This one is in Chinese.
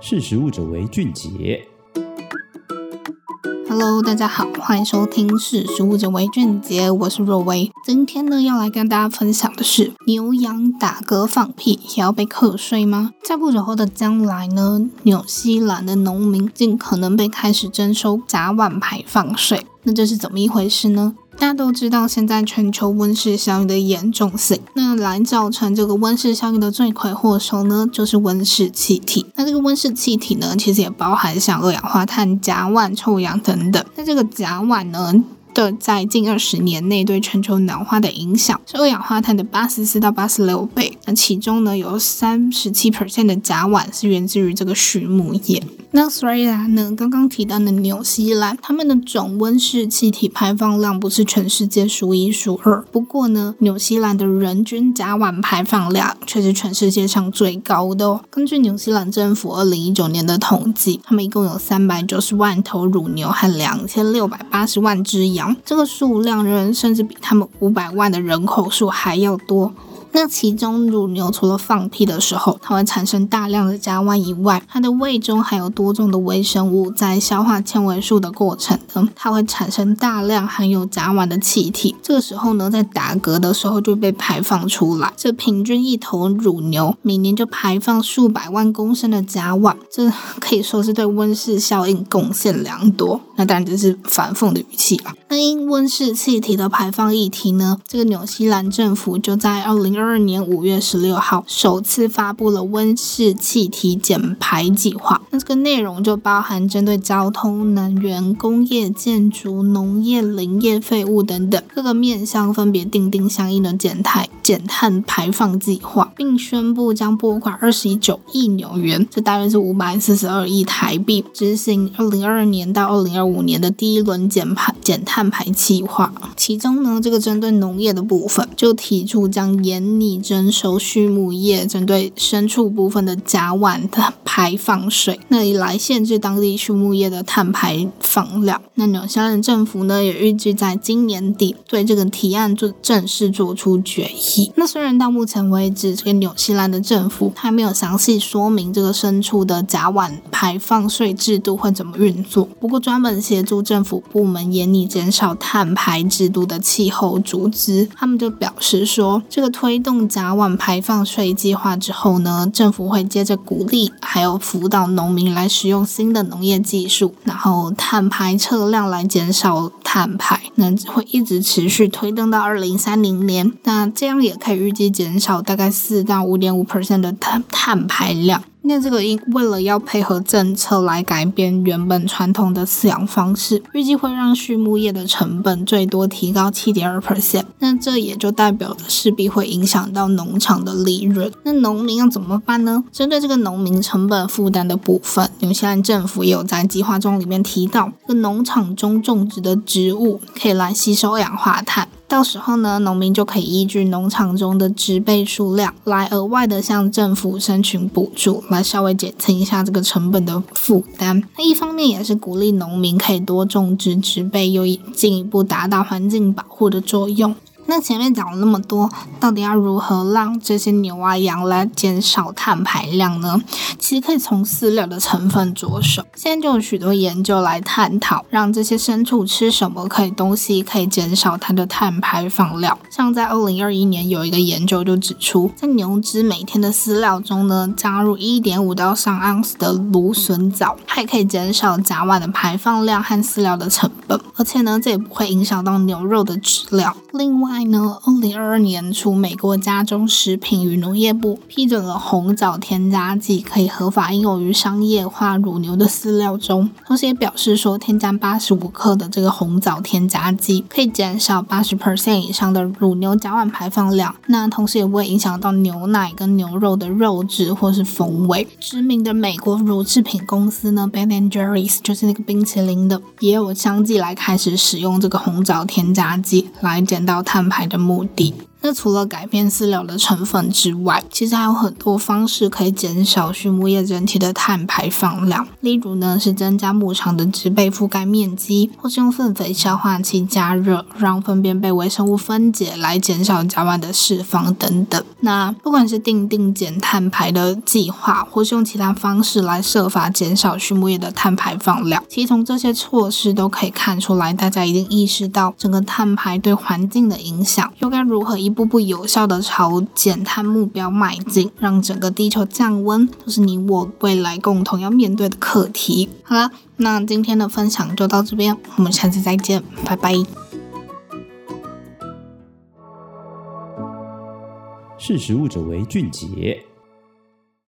识食物者为俊杰。Hello，大家好，欢迎收听《识食物者为俊杰》，我是若薇。今天呢，要来跟大家分享的是：牛羊打嗝放屁也要被课税吗？在不久后的将来呢，纽西兰的农民尽可能被开始征收甲烷排放税。那这是怎么一回事呢？大家都知道，现在全球温室效应的严重性，那来造成这个温室效应的罪魁祸首呢，就是温室气体。那这个温室气体呢，其实也包含像二氧化碳、甲烷、臭氧等等。那这个甲烷呢，的在近二十年内对全球暖化的影响是二氧化碳的八十四到八十六倍。那其中呢，有三十七 percent 的甲烷是源自于这个畜牧业。那虽然呢，刚刚提到的纽西兰，他们的总温室气体排放量不是全世界数一数二，不过呢，纽西兰的人均甲烷排放量却是全世界上最高的哦。根据纽西兰政府二零一九年的统计，他们一共有三百九十万头乳牛和两千六百八十万只羊。这个数量人甚至比他们五百万的人口数还要多。那其中乳牛除了放屁的时候，它会产生大量的甲烷以外，它的胃中还有多种的微生物在消化纤维素的过程呢，它会产生大量含有甲烷的气体。这个时候呢，在打嗝的时候就被排放出来。这平均一头乳牛每年就排放数百万公升的甲烷，这可以说是对温室效应贡献良多。那当然这是反讽的语气了。那因温室气体的排放议题呢，这个纽西兰政府就在二零二二年五月十六号首次发布了温室气体减排计划。这个内容就包含针对交通、能源、工业、建筑、农业、林业废物等等各个面向，分别订定相应的减碳减碳排放计划，并宣布将拨款二十九亿纽元，这大约是五百四十二亿台币，执行二零二二年到二零二五年的第一轮减排减碳。排计划，其中呢，这个针对农业的部分，就提出将严厉征收畜牧业针对牲畜部分的甲烷的排放税，那以来限制当地畜牧业的碳排放量。那纽西兰政府呢，也预计在今年底对这个提案做正式做出决议。那虽然到目前为止，这个纽西兰的政府还没有详细说明这个牲畜的甲烷排放税制度会怎么运作，不过专门协助政府部门严厉减少碳排制度的气候组织，他们就表示说，这个推动甲烷排放税计划之后呢，政府会接着鼓励还有辅导农农民来使用新的农业技术，然后碳排测量来减少碳排，那会一直持续推动到二零三零年，那这样也可以预计减少大概四到五点五 percent 的碳碳排量。那这个因为了要配合政策来改变原本传统的饲养方式，预计会让畜牧业的成本最多提高七点二 percent。那这也就代表着势必会影响到农场的利润。那农民要怎么办呢？针对这个农民成本负担的部分，纽西兰政府也有在计划中里面提到，这个农场中种植的植物可以来吸收二氧化碳。到时候呢，农民就可以依据农场中的植被数量来额外的向政府申请补助，来稍微减轻一下这个成本的负担。那一方面也是鼓励农民可以多种植植被，又进一步达到环境保护的作用。那前面讲了那么多，到底要如何让这些牛啊羊来减少碳排量呢？其实可以从饲料的成分着手。现在就有许多研究来探讨，让这些牲畜吃什么可以东西可以减少它的碳排放量。像在二零二一年有一个研究就指出，在牛只每天的饲料中呢，加入一点五到三盎司的芦笋藻，还可以减少甲烷的排放量和饲料的成本，而且呢，这也不会影响到牛肉的质量。另外呢，二零二二年初，美国加州食品与农业部批准了红枣添加剂可以合法应用于商业化乳牛的饲料中，同时也表示说，添加八十五克的这个红枣添加剂可以减少八十 percent 以上的乳牛甲烷排放量。那同时也不会影响到牛奶跟牛肉的肉质或是风味。知名的美国乳制品公司呢，Ben and Jerry's 就是那个冰淇淋的，也有相继来开始使用这个红枣添加剂来减到碳排的目的。那除了改变饲料的成分之外，其实还有很多方式可以减少畜牧业整体的碳排放量。例如呢，是增加牧场的植被覆盖面积，或是用粪肥消化器加热，让粪便被微生物分解，来减少甲烷的释放等等。那不管是定定减碳排的计划，或是用其他方式来设法减少畜牧业的碳排放量，其实从这些措施都可以看出来，大家一定意识到整个碳排对环境的影响，又该如何一步步有效的朝减碳目标迈进，让整个地球降温，都是你我未来共同要面对的课题。好了，那今天的分享就到这边，我们下次再见，拜拜。识食物者为俊杰。